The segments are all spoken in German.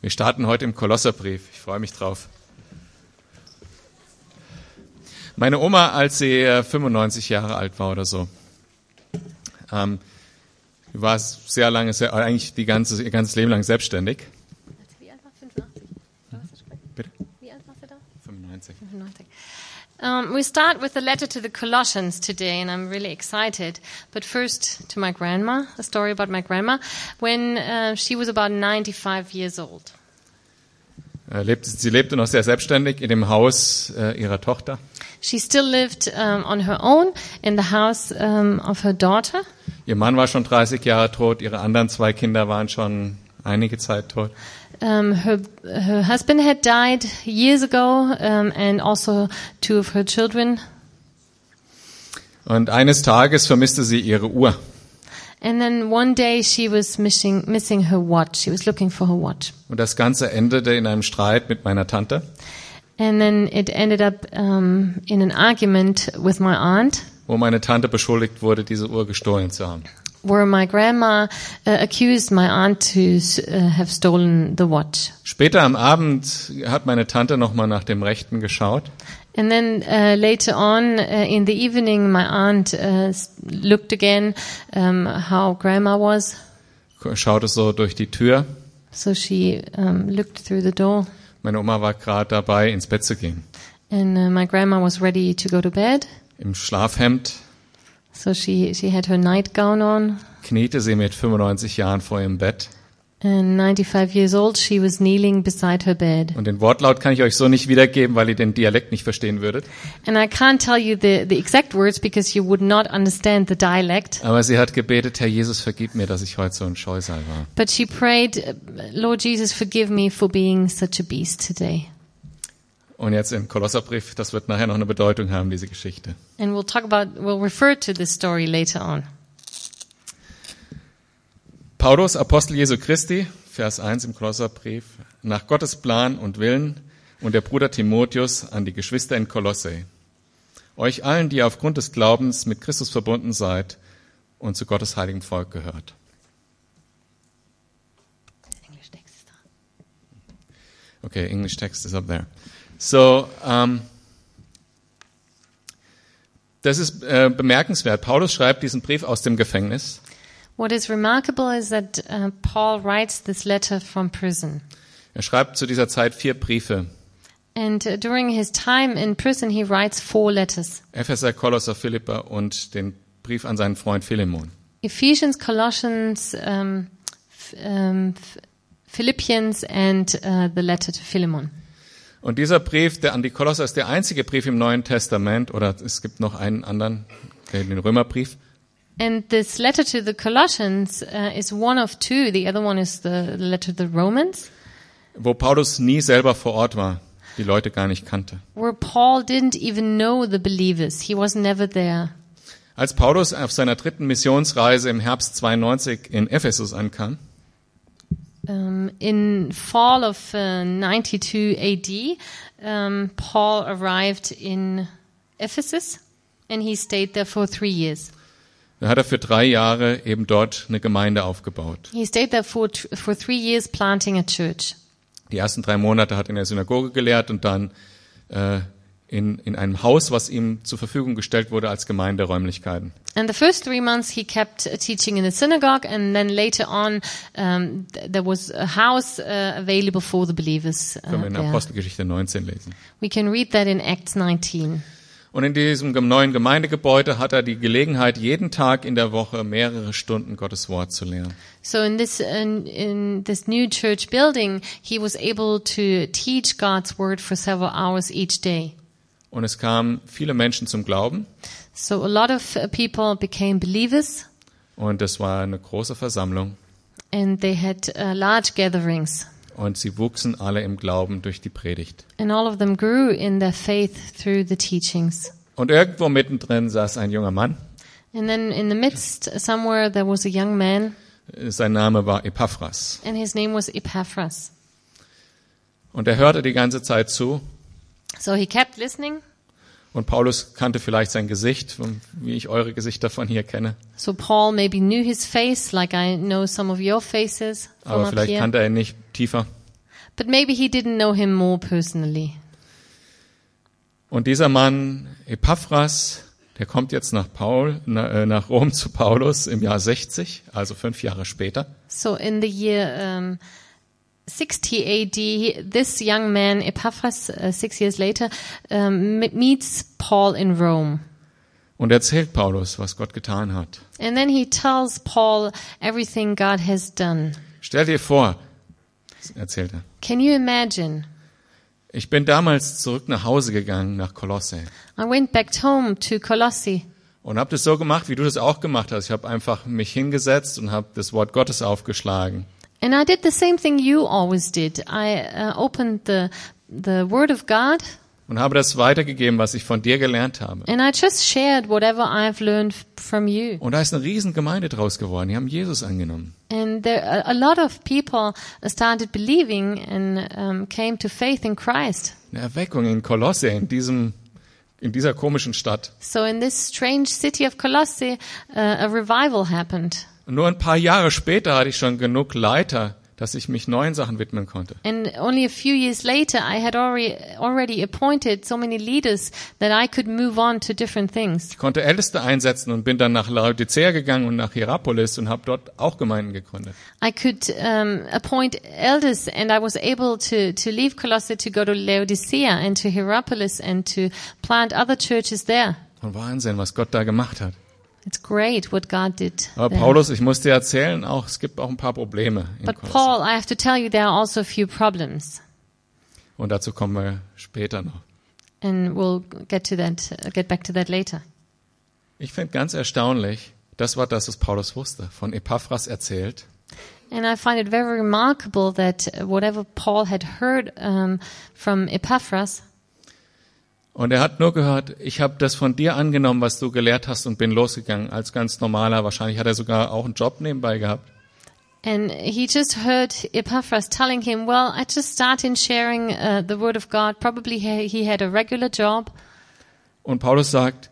Wir starten heute im Kolosserbrief. Ich freue mich drauf. Meine Oma, als sie 95 äh, Jahre alt war oder so, ähm, war sehr lange, sehr, eigentlich die ganze, ihr ganzes Leben lang selbstständig. Wie alt war 85? Bitte? Wie alt warst du da? 95. 95. Um, we start with the letter to the Colossians today, and I'm really excited. But first, to my grandma, a story about my grandma, when uh, she was about 95 years old. Äh, sie lebte noch sehr selbstständig in dem Haus äh, ihrer Tochter. She still lived um, on her own in the house um, of her daughter. Ihr Mann war schon 30 Jahre tot, ihre anderen zwei Kinder waren schon einige Zeit tot. Um, her her husband had died years ago, um, and also two of her children. Und eines Tages vermisste sie ihre Uhr. And then one day she was missing missing her watch. She was looking for her watch. Und das Ganze endete in einem Streit mit meiner Tante. And then it ended up um, in an argument with my aunt. Wo meine Tante beschuldigt wurde, diese Uhr gestohlen zu haben where my grandma uh, accused my aunt to uh, have stolen the watch. Später am Abend hat meine Tante noch mal nach dem Rechten geschaut. And then uh, later on uh, in the evening, my aunt uh, looked again um, how grandma was. Schaute so durch die Tür. So she um, looked through the door. Meine Oma war gerade dabei, ins Bett zu gehen. And uh, my grandma was ready to go to bed. Im Schlafhemd. So she, she had her nightgown on. Kniete sie mit 95 Jahren vor ihrem Bett. And 95 years old, she was kneeling beside her bed. Und den Wortlaut kann ich euch so nicht wiedergeben, weil ihr den Dialekt nicht verstehen würdet. And I can't tell you the, the exact words because you would not understand the dialect. Aber sie hat gebetet, Herr Jesus, vergib mir, dass ich heute so ein Scheusal war. But she prayed, Lord Jesus, forgive me for being such a beast today. Und jetzt im Kolosserbrief, das wird nachher noch eine Bedeutung haben, diese Geschichte. And we'll talk about, we'll refer to this story later on. Paulus, Apostel Jesu Christi, Vers 1 im Kolosserbrief, nach Gottes Plan und Willen und der Bruder Timotheus an die Geschwister in Kolosse. Euch allen, die aufgrund des Glaubens mit Christus verbunden seid und zu Gottes heiligen Volk gehört. Okay, English text is up there. So, ähm, das ist äh, bemerkenswert. Paulus schreibt diesen Brief aus dem Gefängnis. What is remarkable is that uh, Paul writes this letter from prison. Er schreibt zu dieser Zeit vier Briefe. And uh, during his time in prison he writes four letters. Epheser, Kolosser, Philippa und den Brief an seinen Freund Philemon. Ephesians, Colossians, um, um, Philippians and uh, the letter to Philemon. Und dieser Brief, der an die Kolosser, ist der einzige Brief im Neuen Testament, oder es gibt noch einen anderen, den Römerbrief. And this letter to the Colossians uh, is one of two. The other one is the letter to the Romans. Wo Paulus nie selber vor Ort war, die Leute gar nicht kannte. Where Paul didn't even know the believers. He was never there. Als Paulus auf seiner dritten Missionsreise im Herbst 92 in Ephesus ankam, um, in fall of uh, 92 AD, um, Paul arrived in Ephesus and he stayed there for three years. Da hat er für drei Jahre eben dort eine Gemeinde aufgebaut. He stayed there for, for three years planting a church. Die ersten drei Monate hat er in der Synagoge gelehrt und dann äh, in, in einem Haus, was ihm zur Verfügung gestellt wurde als Gemeinderäumlichkeiten. And the first three months he kept teaching in the synagogue, and then later on um, there was a house uh, available for the believers. Uh, Können wir in there. Apostelgeschichte 19 lesen. We can read that in Acts 19. Und in diesem neuen Gemeindegebäude hat er die Gelegenheit, jeden Tag in der Woche mehrere Stunden Gottes Wort zu lernen. So in this in, in this new church building, he was able to teach God's word for several hours each day. Und es kamen viele Menschen zum Glauben. So a lot of uh, people became believers. Und es war eine große Versammlung. And they had uh, large gatherings. Und sie wuchsen alle im Glauben durch die Predigt. And all of them grew in their faith through the teachings. Und irgendwo mittendrin saß ein junger Mann. And then in the midst somewhere there was a young man. Sein Name war Epaphras. And his name was Epaphras. Und er hörte die ganze Zeit zu. So he kept listening. Und Paulus kannte vielleicht sein Gesicht, wie ich eure Gesichter von hier kenne. So Paul maybe knew his face, like I know some of your faces. Aber vielleicht kannte er ihn nicht tiefer. But maybe he didn't know him more personally. Und dieser Mann Epaphras, der kommt jetzt nach Paul, äh, nach Rom zu Paulus im Jahr 60, also fünf Jahre später. So in the year um, 60 AD, this young man, Epaphras, uh, six years later, um, meets Paul in Rome. Und erzählt Paulus, was Gott getan hat. And then he tells Paul everything God has done. Stell dir vor, erzählt er. Can you imagine? Ich bin damals zurück nach Hause gegangen, nach Kolosse. I went back home to Colossae Und habe das so gemacht, wie du das auch gemacht hast. Ich habe einfach mich hingesetzt und habe das Wort Gottes aufgeschlagen. And I did the same thing you always did. I uh, opened the the Word of God Und habe das weitergegeben, was ich von dir gelernt habe. and I just shared whatever I've learned from you. Und da ist eine riesen Gemeinde draus geworden. Die haben Jesus angenommen. And there, a, a lot of people started believing and um, came to faith in Christ. Eine Erweckung in Kolosse, in diesem, in dieser komischen Stadt. So in this strange city of Colossae, uh, a revival happened. Nur ein paar Jahre später hatte ich schon genug Leiter, dass ich mich neuen Sachen widmen konnte. And only a few years later, I had already, already appointed so many leaders that I could move on to different things. Ich konnte Älteste einsetzen und bin dann nach Laodicea gegangen und nach Hierapolis und habe dort auch Gemeinden gegründet. I could um, appoint elders, and I was able to, to leave Colossae to go to Laodicea and to Hierapolis and to plant other churches there. Und Wahnsinn, was Gott da gemacht hat. It's great what God did. Aber. Paulus, ich muss dir erzählen, auch es gibt auch ein paar Probleme But Kolosse. Paul, I have to tell you, there are also a few problems, Und dazu kommen wir später noch. and we'll get to that, uh, get back to that later. Ich finde ganz erstaunlich, das war das, was Paulus wusste, von Epaphras erzählt. And I find it very remarkable that uh, whatever Paul had heard um, from Epaphras, Und er hat nur gehört, ich habe das von dir angenommen, was du gelehrt hast und bin losgegangen als ganz normaler. Wahrscheinlich hat er sogar auch einen Job nebenbei gehabt. and he just heard Epaphras telling him, "Well, I just started sharing uh, the word of God. Probably he, he had a regular job." Und Paulus sagt,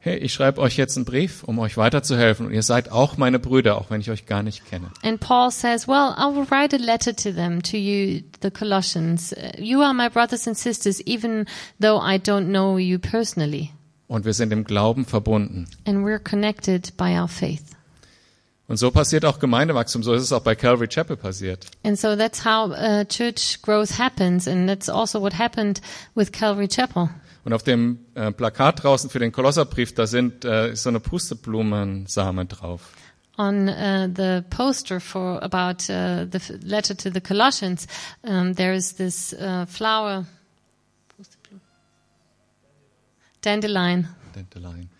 hey, ich schreibe euch jetzt einen Brief, um euch weiterzuhelfen. Und ihr seid auch meine Brüder, auch wenn ich euch gar nicht kenne. And Paul says, "Well, I will write a letter to them, to you, the Colossians. You are my brothers and sisters, even though I don't know you personally, Und wir sind im Glauben verbunden. and we're connected by our faith." Und so passiert auch Gemeindewachstum. So ist es auch bei Calvary Chapel passiert. And so that's how uh, church growth happens, and that's also what happened with Calvary Chapel. Und auf dem äh, Plakat draußen für den Kolosserbrief, da sind äh, ist so eine Pusteblumensamen drauf. On uh, the poster for about uh, the letter to the Colossians, um, there is this uh, flower, dandelion. Dandelion.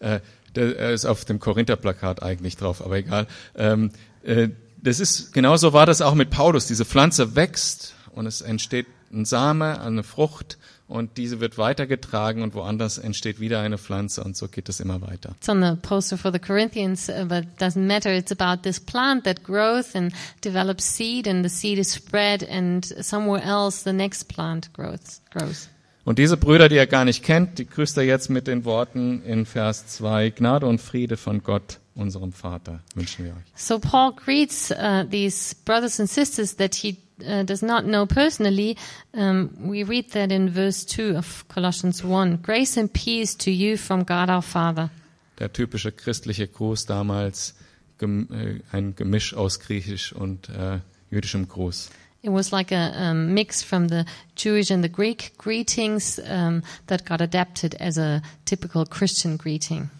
Äh, der ist auf dem Korinther-Plakat eigentlich drauf, aber egal. Ähm, äh, das ist genauso war das auch mit Paulus. Diese Pflanze wächst und es entsteht ein Same, eine Frucht und diese wird weitergetragen und woanders entsteht wieder eine Pflanze und so geht es immer weiter. It's on the poster for the Corinthians, uh, but it doesn't matter. It's about this plant that grows and develops seed, and the seed is spread, and somewhere else the next plant grows. grows. Und diese Brüder, die er gar nicht kennt, die grüßt er jetzt mit den Worten in Vers 2, Gnade und Friede von Gott, unserem Vater, wünschen wir euch. So Paul greets uh, these brothers and sisters that he uh, does not know personally. Um, we read that in verse 2 of Colossians 1. Grace and peace to you from God our Father. Der typische christliche Gruß damals, gem, äh, ein Gemisch aus griechisch und äh, jüdischem Gruß. It was like a um, mix from the Jewish and the Greek greetings um, that got adapted as a typical Christian greeting.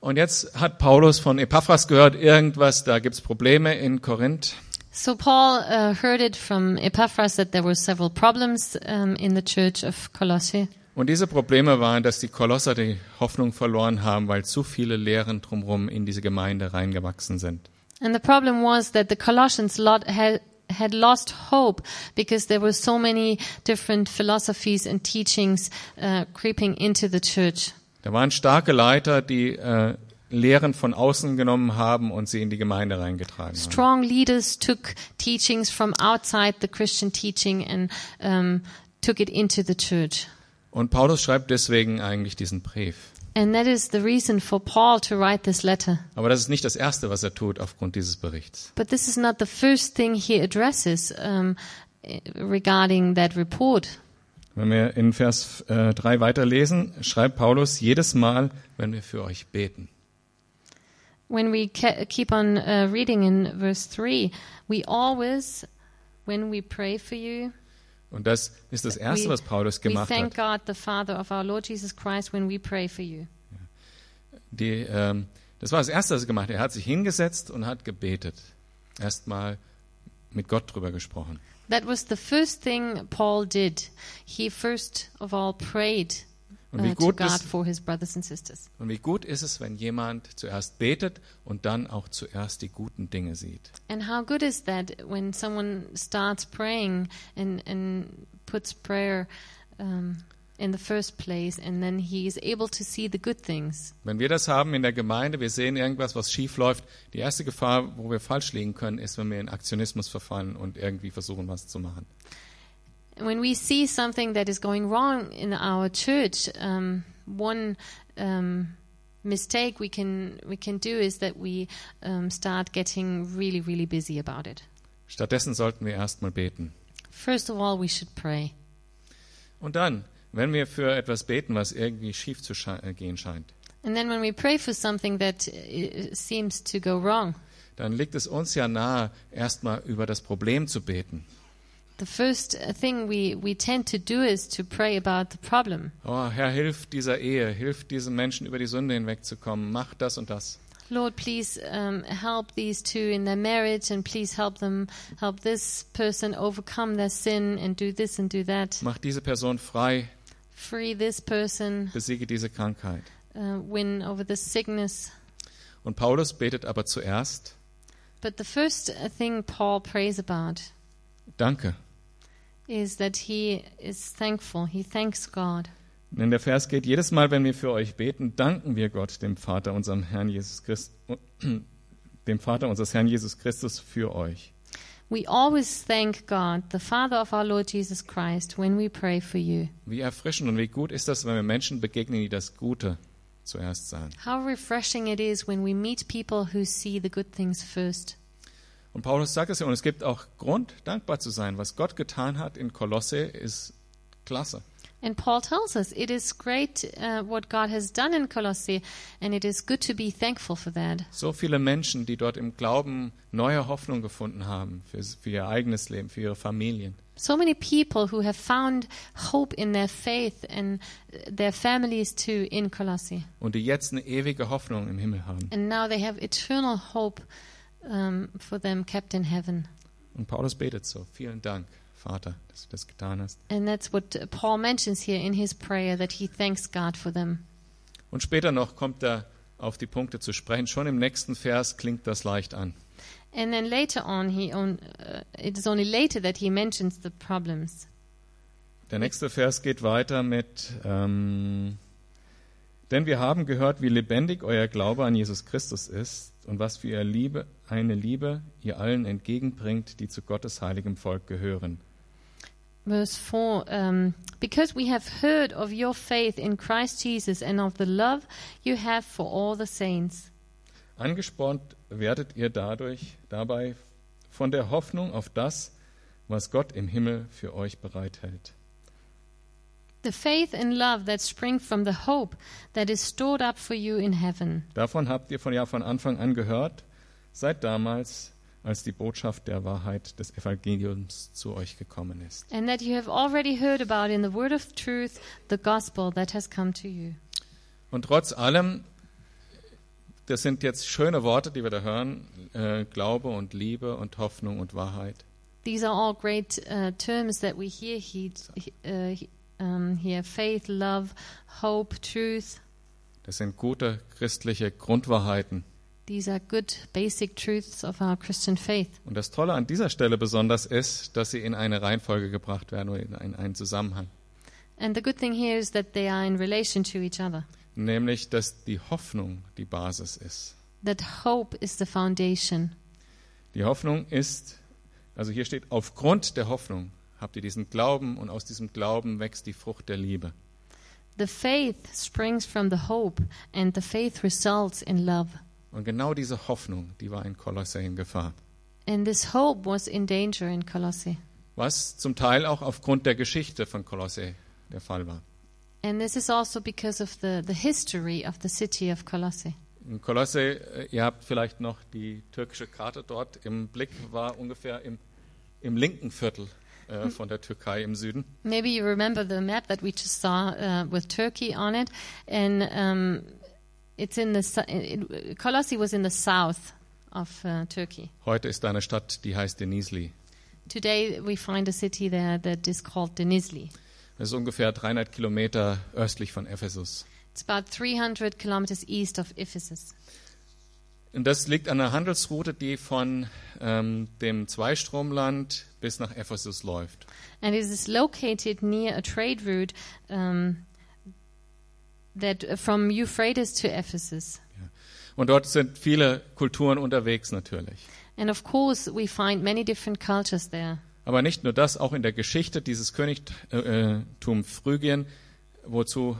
Und jetzt hat Paulus von Epaphras gehört, irgendwas, da gibt's Probleme in Korinth. So Paul uh, heard it from Epaphras that there were several problems um, in the church of Colossae. Und diese Probleme waren, dass die Kolosser die Hoffnung verloren haben, weil zu viele Lehren drumherum in diese Gemeinde reingewachsen sind. And the problem was that the Colossians lot had, had lost hope because there were so many different philosophies and teachings uh, creeping into the church. Da waren starke Leiter, die äh, Lehren von außen genommen haben und sie in die Gemeinde reingetragen haben. Strong leaders took teachings from outside the Christian teaching and um, took it into the church. Und Paulus schreibt deswegen eigentlich diesen Brief. And that is the reason for Paul to write this letter. Aber das ist nicht das Erste, was er tut aufgrund dieses Berichts. But this is not the first thing he addresses um, regarding that report. Wenn wir in Vers äh, 3 weiterlesen, schreibt Paulus jedes Mal, wenn wir für euch beten. When we ke keep on uh, reading in verse 3, we always, when we pray for you, Und das ist das Erste, we, was Paulus we gemacht thank hat. God the Father of our Lord Jesus Christ when we pray for you. Die, ähm, das war das Erste, was er gemacht hat. Er hat sich hingesetzt und hat gebetet. Erstmal mit Gott drüber gesprochen. That was the first thing Paul did. He first of all prayed Und wie uh, to gut ist-. Und wie gut ist es, wenn jemand zuerst betet und dann auch zuerst die guten Dinge sieht. And how good is that when someone starts praying and, and puts prayer um, in the first place and then he is able to see the good things? Wenn wir das haben in der Gemeinde, wir sehen irgendwas, was schief läuft, die erste Gefahr, wo wir falsch liegen können, ist, wenn wir in Aktionismus verfallen und irgendwie versuchen, was zu machen. When we see something that is going wrong in our church, um, one um, mistake we can we can do is that we um, start getting really really busy about it. Stattdessen sollten wir erstmal beten. First of all, we should pray. Und dann, wenn wir für etwas beten, was irgendwie schief zu äh, gehen scheint, And then when we pray for something that uh, seems to go wrong, dann liegt es uns ja nahe, erstmal über das Problem zu beten. The first thing we, we tend to do is to pray about the problem. Oh, Herr, hilf dieser Ehe, hilf diesem Menschen über die Sünde hinwegzukommen, mach das und das. Lord, please um, help these two in their marriage, and please help them help this person overcome their sin and do this and do that. Mach diese Person frei, Free this person, besiege diese Krankheit. uh, win over this sickness. Und Paulus betet aber zuerst, But the first thing Paul prays about danke. Is that he is thankful. He thanks God. Denn der Vers geht, jedes Mal, wenn wir für euch beten, danken wir Gott, dem Vater, unserem Herrn Jesus Christus, dem Vater unseres Herrn Jesus Christus für euch. We always thank God, the Father of our Lord Jesus Christ, when we pray for you. Wie erfrischend und wie gut ist das, wenn wir Menschen begegnen, die das Gute zuerst sahen. How refreshing it is when we meet people who see the good things first. Und Paulus sagt es ja, und es gibt auch Grund, dankbar zu sein. Was Gott getan hat in Kolosse, ist klasse. And Paul tells us it is great uh, what God has done in Colossae, and it is good to be thankful for that. So viele Menschen, die dort im Glauben neue Hoffnung gefunden haben für, für ihr eigenes Leben, für ihre Familien. So many people who have found hope in their faith and their families too in Colossae. Und die jetzt eine ewige Hoffnung im Himmel haben. And now they have eternal hope um, for them kept in heaven. Und Paulus betet so. Vielen Dank, Vater, dass du das getan hast. And that's what uh, Paul mentions here in his prayer that he thanks God for them. Und später noch kommt er auf die Punkte zu sprechen. Schon im nächsten Vers klingt das leicht an. And then later on, he on, uh, it is only later that he mentions the problems. Der nächste Vers geht weiter mit, ähm, denn wir haben gehört, wie lebendig euer Glaube an Jesus Christus ist und was für ihr Liebe, eine Liebe ihr allen entgegenbringt, die zu Gottes heiligem Volk gehören. Verse 4 um, Because we have heard of your faith in Christ Jesus and of the love you have for all the saints. Angespornt werdet ihr dadurch dabei von der Hoffnung auf das, was Gott im Himmel für euch bereithält. The faith and love that spring from the hope that is stored up for you in heaven. Davon habt ihr von ja von Anfang an gehört, seit damals, als die Botschaft der Wahrheit des Evangeliums zu euch gekommen ist. And that you have already heard about in the word of truth, the gospel that has come to you. Und trotz allem, das sind jetzt schöne Worte, die wir da hören, äh, Glaube und Liebe und Hoffnung und Wahrheit. These are all great uh, terms that we hear he, uh, he- um, here faith, love, hope, truth. Das sind gute christliche Grundwahrheiten. These are good basic truths of our Christian faith. Und das Tolle an dieser Stelle besonders ist, dass sie in eine Reihenfolge gebracht werden oder in einen, einen Zusammenhang. And the good thing here is that they are in relation to each other. Nämlich, dass die Hoffnung die Basis ist. That hope is the foundation. Die Hoffnung ist, also hier steht, aufgrund der Hoffnung habt ihr diesen Glauben und aus diesem Glauben wächst die Frucht der Liebe. The faith springs from the hope, and the faith results in love. Und genau diese Hoffnung, die war in Kolosse in Gefahr. And this hope was in danger in Colossae. Was zum Teil auch aufgrund der Geschichte von Kolosse der Fall war. And this is also because of the, the history of the city of Colossae. In Kolosse, äh, ihr habt vielleicht noch die türkische Karte dort im Blick, war ungefähr im, im linken Viertel äh, von der Türkei im Süden. Maybe you remember the map that we just saw uh, with Turkey on it, and um, it's in the it, Colossae was in the south of uh, Turkey. Heute ist eine Stadt, die heißt Denizli. Today we find a city there that is called Denizli. Das ist ungefähr 300 Kilometer östlich von Ephesus. It's about 300 kilometers east of Ephesus. Und das liegt an einer Handelsroute, die von ähm, dem Zweistromland bis nach Ephesus läuft. And it is located near a trade route um, that uh, from Euphrates to Ephesus. Und dort sind viele Kulturen unterwegs natürlich. And of course, we find many different cultures there. Aber nicht nur das, auch in der Geschichte dieses Königtum Phrygien, wozu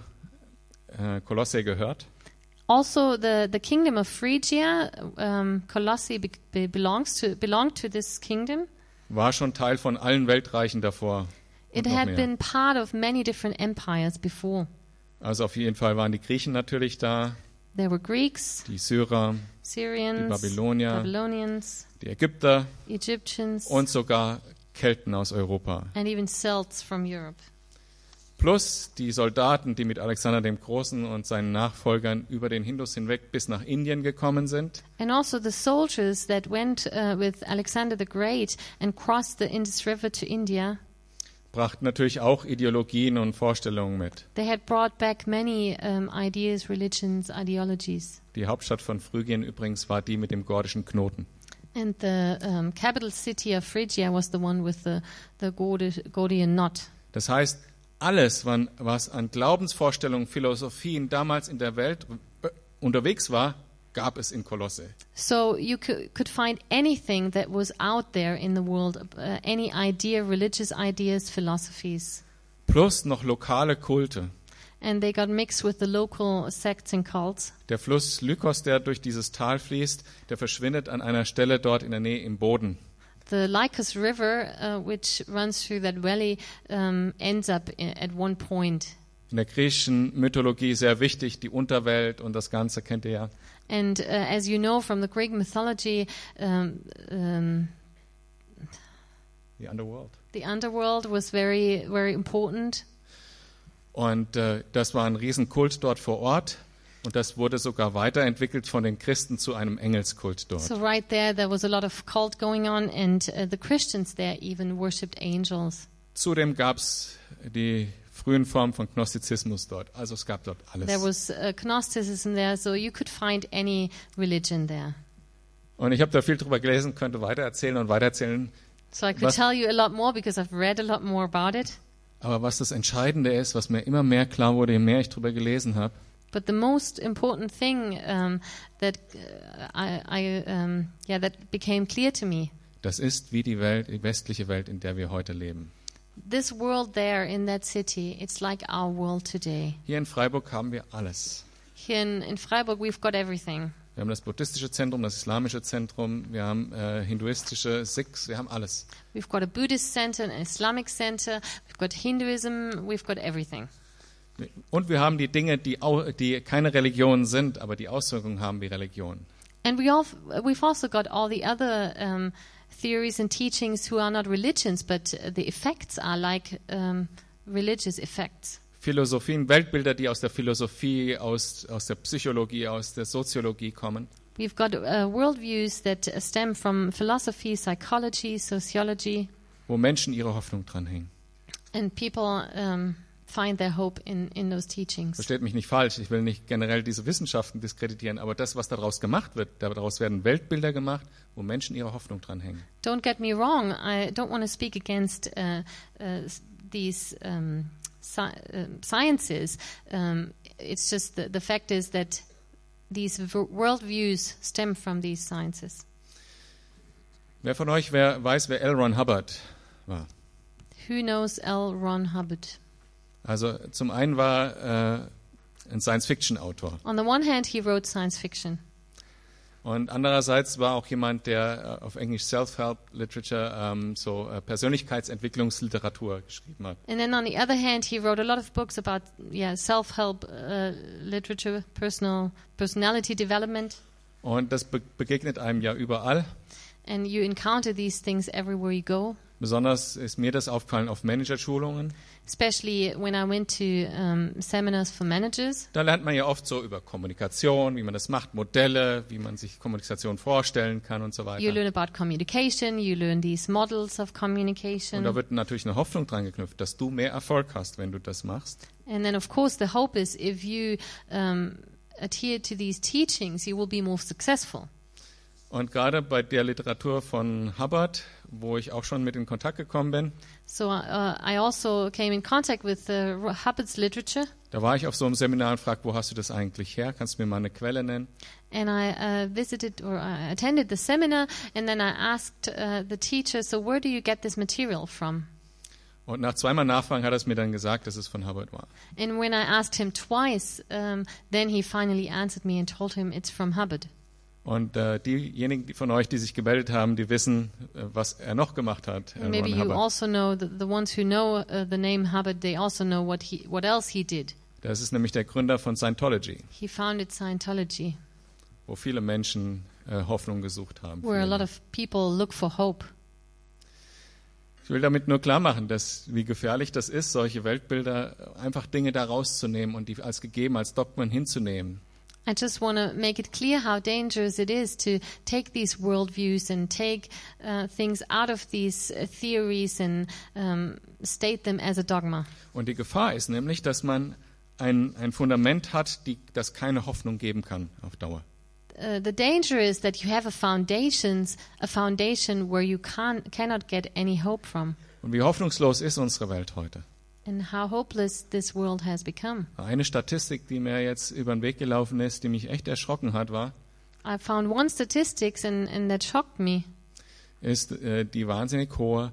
äh, Kolosse gehört, Also, the, the kingdom of Phrygia, um, Colossae be, be belongs to belonged to this kingdom. war schon Teil von allen Weltreichen davor. It had mehr. been part of many different empires before. Also auf jeden Fall waren die Griechen natürlich da, There were Greeks, die Syrer, Syrians, Die Babylonier. Babylonians, die Ägypter Egyptians, und sogar Kelten aus Europa. and even Celts from Europe. Plus die Soldaten, die mit Alexander dem Großen und seinen Nachfolgern über den Indus hinweg bis nach Indien gekommen sind. And also the soldiers that went uh, with Alexander the Great and crossed the Indus River to India, brachten natürlich auch Ideologien und Vorstellungen mit. they had brought back many um, ideas, religions, ideologies. Die Hauptstadt von Phrygien übrigens war die mit dem gordischen Knoten. And the um, capital city of Phrygia was the one with the, the Gordi- Gordian knot. Das heißt, alles, was an Glaubensvorstellungen, Philosophien damals in der Welt äh, unterwegs war, gab es in Kolosse. So you could, could find anything that was out there in the world, uh, any idea, religious ideas, philosophies. Plus noch lokale Kulte. And they got mixed with the local sects and cults. Der Fluss Lykos, der durch dieses Tal fließt, der verschwindet an einer Stelle dort in der Nähe im Boden. The Lycus River, uh, which runs through that valley, um, ends up i at one point. In der griechischen Mythologie sehr wichtig, die Unterwelt und das Ganze kennt ihr ja. And uh, as you know from the Greek mythology, um, um, Die Underworld. the underworld was very, very important. Und äh, das war ein Riesenkult dort vor Ort. Und das wurde sogar weiterentwickelt von den Christen zu einem Engelskult dort. So right there, there was a lot of cult going on, and uh, the Christians there even worshipped angels. Zudem gab es die frühen Formen von Gnostizismus dort. Also es gab dort There alles. was uh, Gnosticism there, so you could find any religion there. Und ich habe da viel drüber gelesen, könnte weitererzählen und weitererzählen. So I could Was- tell you a lot more because I've read a lot more about it. Aber was das Entscheidende ist, was mir immer mehr klar wurde, je mehr ich drüber gelesen habe, But the most important thing um, that uh, I, I um, yeah, that became clear to me. das ist wie die Welt, die westliche Welt, in der wir heute leben. This world there in that city, it's like our world today. Hier in Freiburg haben wir alles. Here in, in Freiburg, we've got everything. Wir haben das buddhistische Zentrum, das islamische Zentrum, wir haben äh, hinduistische Sikhs, wir haben alles. We've got a Buddhist center, an Islamic center, we've got Hinduism, we've got everything. Und wir haben die Dinge, die, au- die keine Religion sind, aber die Auswirkungen haben wie Religion. And we all, we've also got all the other um, theories and teachings who are not religions, but the effects are like um, religious effects. Philosophien, Weltbilder, die aus der Philosophie, aus, aus der Psychologie, aus der Soziologie kommen. We've got uh, worldviews that stem from philosophy, psychology, sociology, wo Menschen ihre Hoffnung dran hängen. and people um, find their hope in, in those teachings. Versteht mich nicht falsch, ich will nicht generell diese Wissenschaften diskreditieren, aber das, was daraus gemacht wird, daraus werden Weltbilder gemacht, wo Menschen ihre Hoffnung dran hängen. Don't get me wrong. I don't want to speak against uh, uh, these um, sci- um sciences. Um, it's just the, the fact is that these worldviews stem from these sciences. Wer von euch wer weiß, wer L. Ron Hubbard war? Who knows L. Ron Hubbard? Also zum einen war er äh, ein Science-Fiction-Autor On the one hand, he wrote science fiction. und andererseits war auch jemand, der äh, auf Englisch Self-Help Literature, ähm, so äh, Persönlichkeitsentwicklungsliteratur geschrieben hat. And then on the other hand, he wrote a lot of books about yeah self-help uh, literature, personal personality development, Und das be begegnet einem ja überall. and you encounter these things everywhere you go. Besonders ist mir das aufgefallen auf Managerschulungen. Especially when I went to um, seminars for managers. Da lernt man ja oft so über Kommunikation, wie man das macht, Modelle, wie man sich Kommunikation vorstellen kann und so You weiter. learn about communication. You learn these models of Und da communication. wird natürlich eine Hoffnung dran geknüpft, dass du mehr Erfolg hast, wenn du das machst. And then, of course, the hope is if you um, adhere to these teachings, you will be more successful. Und gerade bei der Literatur von Hubbard, wo ich auch schon mit in Kontakt gekommen bin, So uh, I also came in contact with uh, Hubbard's literature, da war ich auf so einem Seminar und fragte, wo hast du das eigentlich her? Kannst du mir mal eine Quelle nennen? and I uh, visited or I attended the seminar, and then I asked uh, the teacher, "So where do you get this material from?" Und nach zweimal Nachfragen hat er es mir dann gesagt, dass es von Hubbard war. And when I asked him twice, um, then he finally answered me and told him it's from Hubbard. Und äh, diejenigen die von euch, die sich gemeldet haben, die wissen, äh, was er noch gemacht hat. And maybe Ron you Hubbard. also know the, the ones who know uh, the name Hubbard. They also know what he what else he did. Das ist nämlich der Gründer von Scientology, He founded Scientology, wo viele Menschen äh, Hoffnung gesucht haben. where a lot of people look for hope. Ich will damit nur klar machen, dass wie gefährlich das ist, solche Weltbilder einfach Dinge da rauszunehmen und die als gegeben, als Dogmen hinzunehmen. I just want to make it clear how dangerous it is to take these worldviews and take uh, things out of these uh, theories and um, state them as a dogma. Und die Gefahr ist nämlich, dass man ein, ein Fundament hat, die, das keine Hoffnung geben kann auf Dauer. Uh, the danger is that you have a foundations, a foundation where you can't, cannot get any hope from, Und wie hoffnungslos ist unsere Welt heute? Eine Statistik, die mir jetzt über den Weg gelaufen ist, die mich echt erschrocken hat, war, I found one statistics, and, and that shocked me. ist äh, die wahnsinnig hohe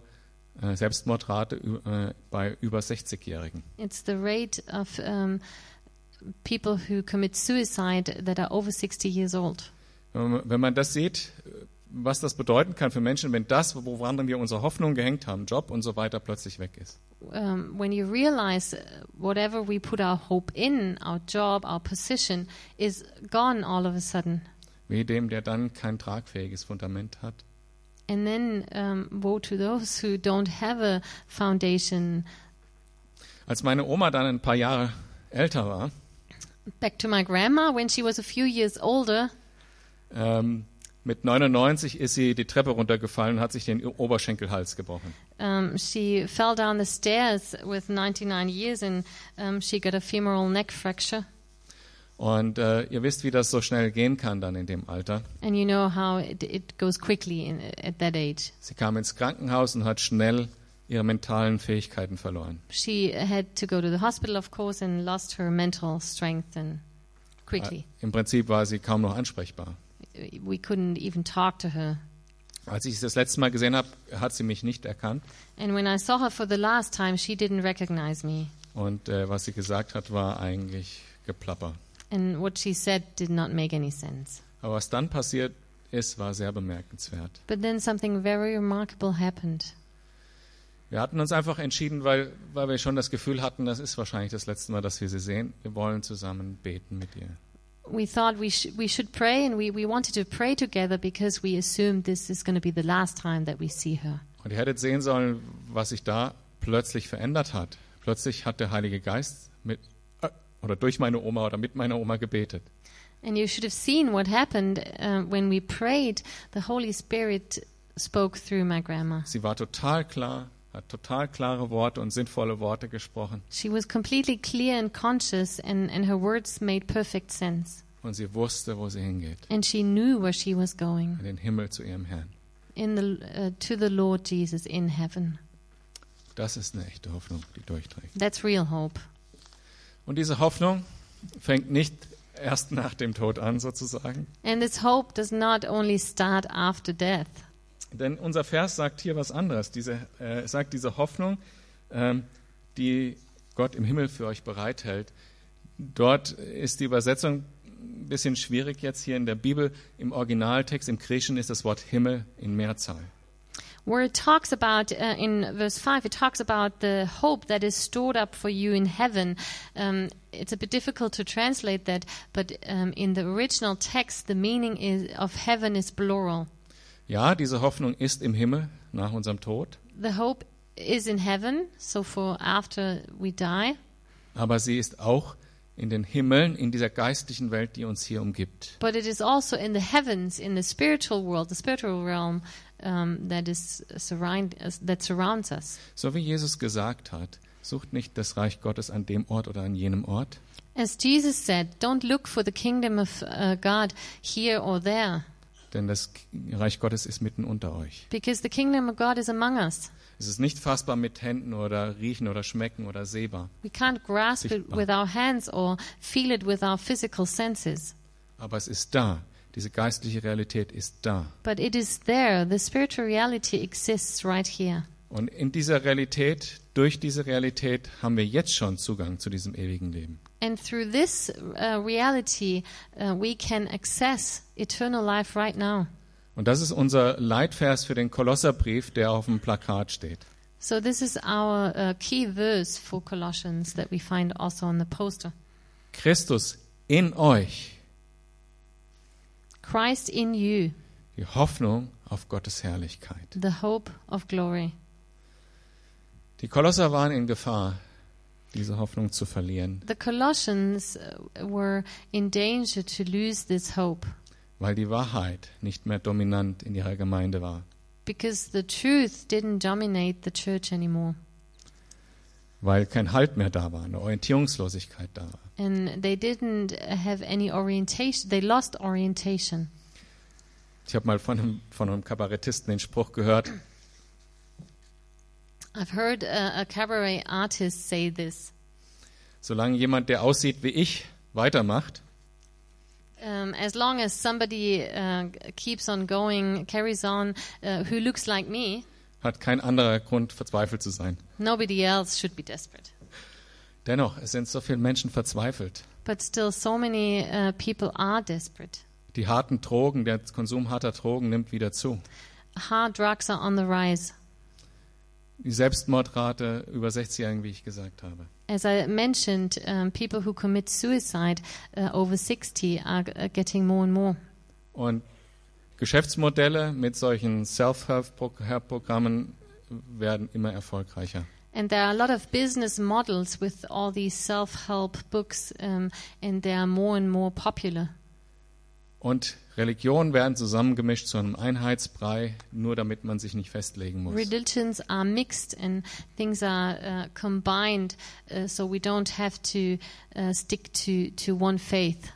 äh, Selbstmordrate äh, bei über 60-Jährigen. It's the rate of um, people who commit suicide that are over 60 years old. Wenn man- das sieht, was das bedeuten kann für Menschen, wenn das, woran wir unsere Hoffnung gehängt haben, Job und so weiter, plötzlich weg ist. um, when you realize whatever we put our hope in, our job, our position, is gone all of a sudden. Wie dem, der dann kein tragfähiges Fundament hat. And then um, woe to those who don't have a foundation. Als meine Oma dann ein paar Jahre älter war, Back to my grandma, when she was a few years older, ähm, mit 99 ist sie die Treppe runtergefallen und hat sich den Oberschenkelhals gebrochen. um, she fell down the stairs with 99 years and um, she got a femoral neck fracture. Und äh, ihr wisst, wie das so schnell gehen kann dann in dem Alter. And you know how it, it goes quickly in, at that age. Sie kam ins Krankenhaus und hat schnell ihre mentalen Fähigkeiten verloren. She had to go to the hospital, of course, and lost her mental strength and quickly. Äh, Im Prinzip war sie kaum noch ansprechbar. We couldn't even talk to her. Als ich sie das letzte Mal gesehen habe, hat sie mich nicht erkannt. And when I saw her for the last time, she didn't recognize me. Und äh, was sie gesagt hat, war eigentlich Geplapper. And what she said did not make any sense. Aber was dann passiert ist, war sehr bemerkenswert. But then something very remarkable happened. Wir hatten uns einfach entschieden, weil, weil wir schon das Gefühl hatten, das ist wahrscheinlich das letzte Mal, dass wir sie sehen. Wir wollen zusammen beten mit ihr. We thought we, sh- we should pray, and we, we wanted to pray together because we assumed this is going to be the last time that we see her. Und ihr hättet sehen sollen, was sich da plötzlich verändert hat. Plötzlich hat der Heilige Geist mit äh, oder durch meine Oma oder mit meiner Oma gebetet. And you should have seen what happened uh, when we prayed. The Holy Spirit spoke through my grandma. Sie war total klar, hat total klare Worte und sinnvolle Worte gesprochen. She was completely clear and conscious, and, and her words made perfect sense. Und sie wusste, wo sie hingeht. And she knew where she was going In den Himmel zu ihrem Herrn. in the, uh, to the Lord Jesus in heaven. Das ist eine echte Hoffnung, die durchträgt. That's real hope. Und diese Hoffnung fängt nicht erst nach dem Tod an, sozusagen. And this hope does not only start after death. Denn unser Vers sagt hier was anderes. Diese, äh, sagt diese Hoffnung, ähm, die Gott im Himmel für euch bereithält. Dort ist die Übersetzung ein bisschen schwierig jetzt hier in der Bibel. Im Originaltext, im Griechischen ist das Wort Himmel in Mehrzahl. Where it talks about uh, in verse 5, it talks about the hope that is stored up for you in heaven. Um, it's a bit difficult to translate that, but um, in the original text, the meaning is, of heaven is plural. Ja, diese Hoffnung ist im Himmel nach unserem Tod, The hope is in heaven, so for after we die, aber sie ist auch in den Himmeln, in dieser geistlichen Welt, die uns hier umgibt. but it is also in the heavens, in the spiritual world, the spiritual realm um, that is surround that surrounds us. So wie Jesus gesagt hat, sucht nicht das Reich Gottes an dem Ort oder an jenem Ort, As Jesus said, don't look for the kingdom of uh, God here or there, denn das Reich Gottes ist mitten unter euch. because the kingdom of God is among us. Es ist nicht fassbar mit Händen oder riechen oder schmecken oder sehbar, We can't grasp it Sichtbar. with our hands or feel it with our physical senses. aber es ist da. Diese geistliche Realität ist da. But it is there. The spiritual reality exists right here. Und in dieser Realität, durch diese Realität haben wir jetzt schon Zugang zu diesem ewigen Leben. And through this uh, reality, uh, we can access eternal life right now. Und das ist unser Leitvers für den Kolosserbrief, der auf dem Plakat steht. So this is our uh, key verse for Colossians that we find also on the poster. Christus in euch, Christ in you, die Hoffnung auf Gottes Herrlichkeit. the hope of glory. Die Kolosser waren in Gefahr, diese Hoffnung zu verlieren, The Colossians uh, were in danger to lose this hope weil die Wahrheit nicht mehr dominant in ihrer Gemeinde war, because the truth didn't dominate the church anymore. weil kein Halt mehr da war, eine Orientierungslosigkeit da war. and they didn't have any orientation. They lost orientation. Ich habe mal von einem, von einem Kabarettisten den Spruch gehört, I've heard a, a cabaret artist say this. solange jemand, der aussieht wie ich, weitermacht, Um, as long as somebody uh, keeps on going, carries on, uh, who looks like me, hat kein anderer Grund, verzweifelt zu sein. nobody else should be desperate. Dennoch, es sind so viele Menschen verzweifelt. But still, so many uh, people are desperate. Die harten Drogen, der Konsum harter Drogen nimmt wieder zu. Hard drugs are on the rise. Die Selbstmordrate über 60-Jährigen, wie ich gesagt habe. As I mentioned, um, people who commit suicide uh, over 60 are uh, getting more and more. Und Geschäftsmodelle mit solchen Self-Help-Programmen werden immer erfolgreicher. And there are a lot of business models with all these self-help books, um, and they are more and more popular. Und Religionen werden zusammengemischt zu einem Einheitsbrei, nur damit man sich nicht festlegen muss. Religions are mixed and things are uh, combined, uh, so we don't have to uh, stick to, to one faith.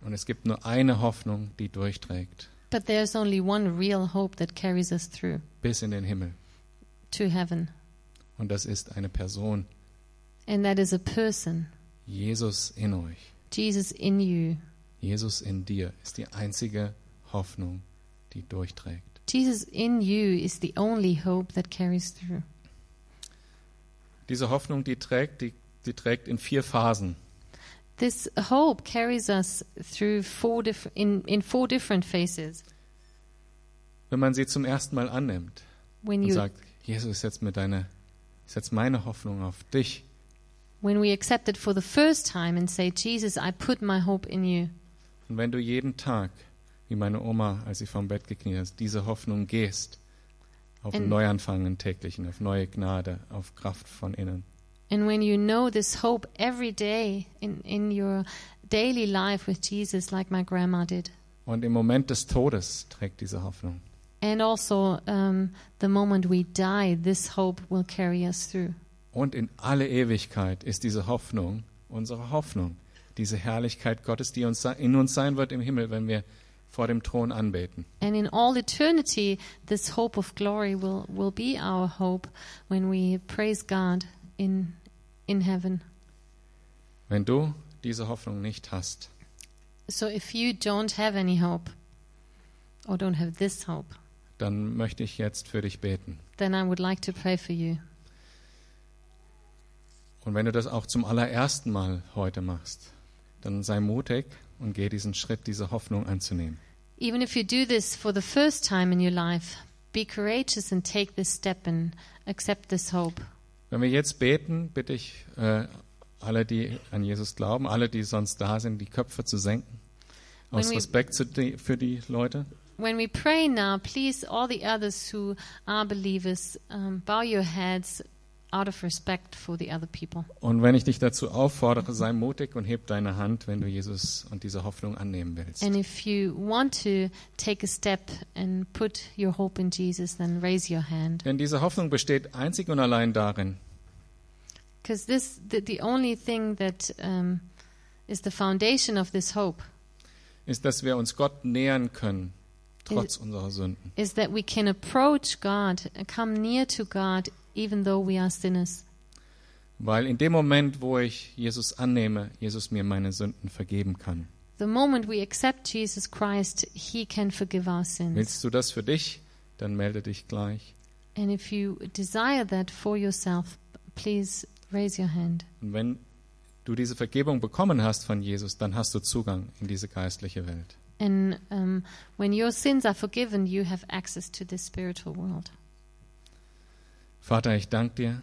Und es gibt nur eine Hoffnung, die durchträgt, But there's only one real hope that carries us through bis in den Himmel. to heaven, Und das ist eine Person, and that is a person, Jesus in euch. Jesus in you. Jesus in dir ist die einzige Hoffnung, die durchträgt. Jesus in you is the only hope that carries through. Diese Hoffnung, die trägt, die, die trägt in vier Phasen. This hope carries us through four in, in four different phases. Wenn man sie zum ersten Mal annimmt When und sagt, Jesus, ich setze mir deine, ich setze meine Hoffnung auf dich, when we accept it for the first time and say, Jesus, I put my hope in you. Und wenn du jeden Tag, wie meine Oma, als sie vom Bett gekniet ist, diese Hoffnung gehst, auf And- Neuanfang, einen täglichen, auf neue Gnade, auf Kraft von innen, And when you know this hope every day in, in your daily life with Jesus, like my grandma did, und im Moment des Todes trägt diese Hoffnung. and also um, the moment we die, this hope will carry us through. Und in alle Ewigkeit ist diese Hoffnung unsere Hoffnung, diese Herrlichkeit Gottes, die uns in uns sein wird im Himmel, wenn wir vor dem Thron anbeten. And in all eternity, this hope of glory will, will be our hope when we praise God in, in heaven. Wenn du diese Hoffnung nicht hast, So if you don't have any hope, or don't have this hope, dann möchte ich jetzt für dich beten. then I would like to pray for you. Und wenn du das auch zum allerersten Mal heute machst, dann sei mutig und geh diesen Schritt, diese Hoffnung anzunehmen. Even if you do this for the first time in your life, be courageous and take this step and accept this hope. Wenn wir jetzt beten, bitte ich äh, alle, die an Jesus glauben, alle, die sonst da sind, die Köpfe zu senken. Aus When we- Respekt die, für die Leute. When we pray now, please, all the others who are believers, um, bow your heads out of respect for the other people. Und wenn ich dich dazu auffordere, sei mutig und heb deine Hand, wenn du Jesus und diese Hoffnung annehmen willst. And if you want to take a step and put your hope in Jesus, then raise your hand. Denn diese Hoffnung besteht einzig und allein darin, Because this, the, the only thing that um, is the foundation of this hope ist, dass wir uns Gott nähern können, trotz unserer Sünden. is that we can approach God, come near to God, even though we are sinners. Weil in dem Moment, wo ich Jesus annehme, Jesus mir meine Sünden vergeben kann. The moment we accept Jesus Christ, He can forgive our sins. Willst du das für dich? Dann melde dich gleich. And if you desire that for yourself, please raise your hand. Und wenn du diese Vergebung bekommen hast von Jesus, dann hast du Zugang in diese geistliche Welt. And um, when your sins are forgiven, you have access to this spiritual world. Vater, ich danke dir,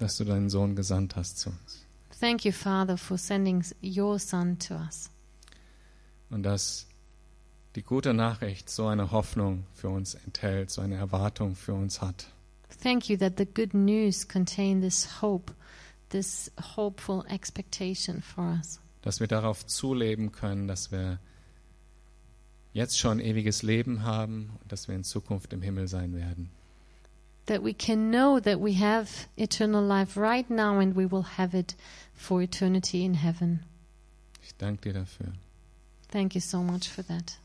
dass du deinen Sohn gesandt hast zu uns. Thank you, Father, for sending your Son to us. Und dass die gute Nachricht so eine Hoffnung für uns enthält, so eine Erwartung für uns hat. Thank you that the good news contain this hope, this hopeful expectation for us. Dass wir darauf zuleben können, dass wir jetzt schon ewiges Leben haben und dass wir in Zukunft im Himmel sein werden. That we can know that we have eternal life right now and we will have it for eternity in heaven. Ich danke dir dafür. Thank you so much for that.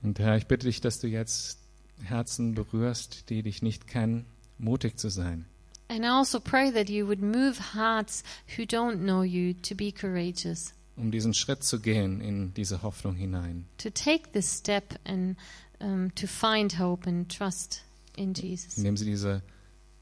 Und Herr, ich bitte dich, dass du jetzt Herzen berührst, die dich nicht kennen, mutig zu sein. And I also pray that you would move hearts who don't know you to be courageous, um diesen Schritt zu gehen in diese Hoffnung hinein. to take this step and um, to find hope and trust in Jesus. Indem sie diese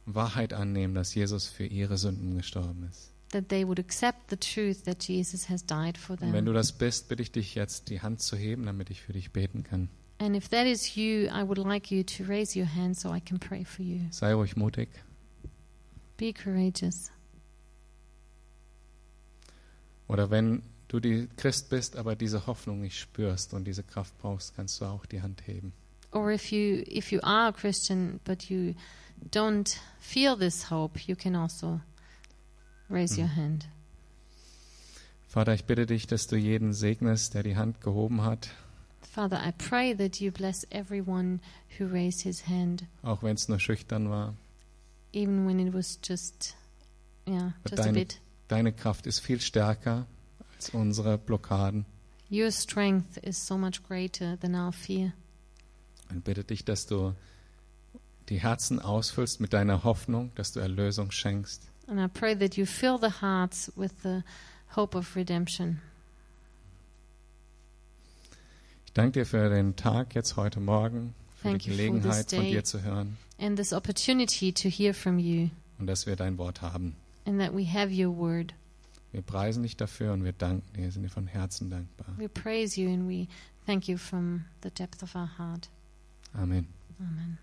Wahrheit annehmen, dass Jesus für ihre Sünden gestorben ist. That they would accept the truth that Jesus has died for Und wenn du them. das bist, bitte ich dich jetzt, die Hand zu heben, damit ich für dich beten kann. And if that is you, I would like you to raise your hand so I can pray for you. Sei ruhig mutig. Be courageous. Oder wenn du die Christ bist, aber diese Hoffnung nicht spürst und diese Kraft brauchst, kannst du auch die Hand heben. Or if you if you are a Christian but you don't feel this hope, you can also raise your hand. Vater, ich bitte dich, dass du jeden segnest, der die Hand gehoben hat, Father, I pray that you bless everyone who raised his hand, auch wenn es nur schüchtern war. even when it was just, yeah, just a deine, bit. deine Kraft ist viel stärker als unsere Blockaden. Your strength is so much greater than our fear. Und bitte dich, dass du die Herzen ausfüllst mit deiner Hoffnung, dass du Erlösung schenkst. And I pray that you fill the hearts with the hope of redemption. Ich danke dir für den Tag jetzt heute Morgen, für Thank die Gelegenheit von dir zu hören And this opportunity to hear from you, und dass wir dein Wort haben. and that we have your word. Wir preisen dich dafür und wir danken dir, sind dir von Herzen dankbar. We praise you and we thank you from the depth of our heart. Amen. Amen.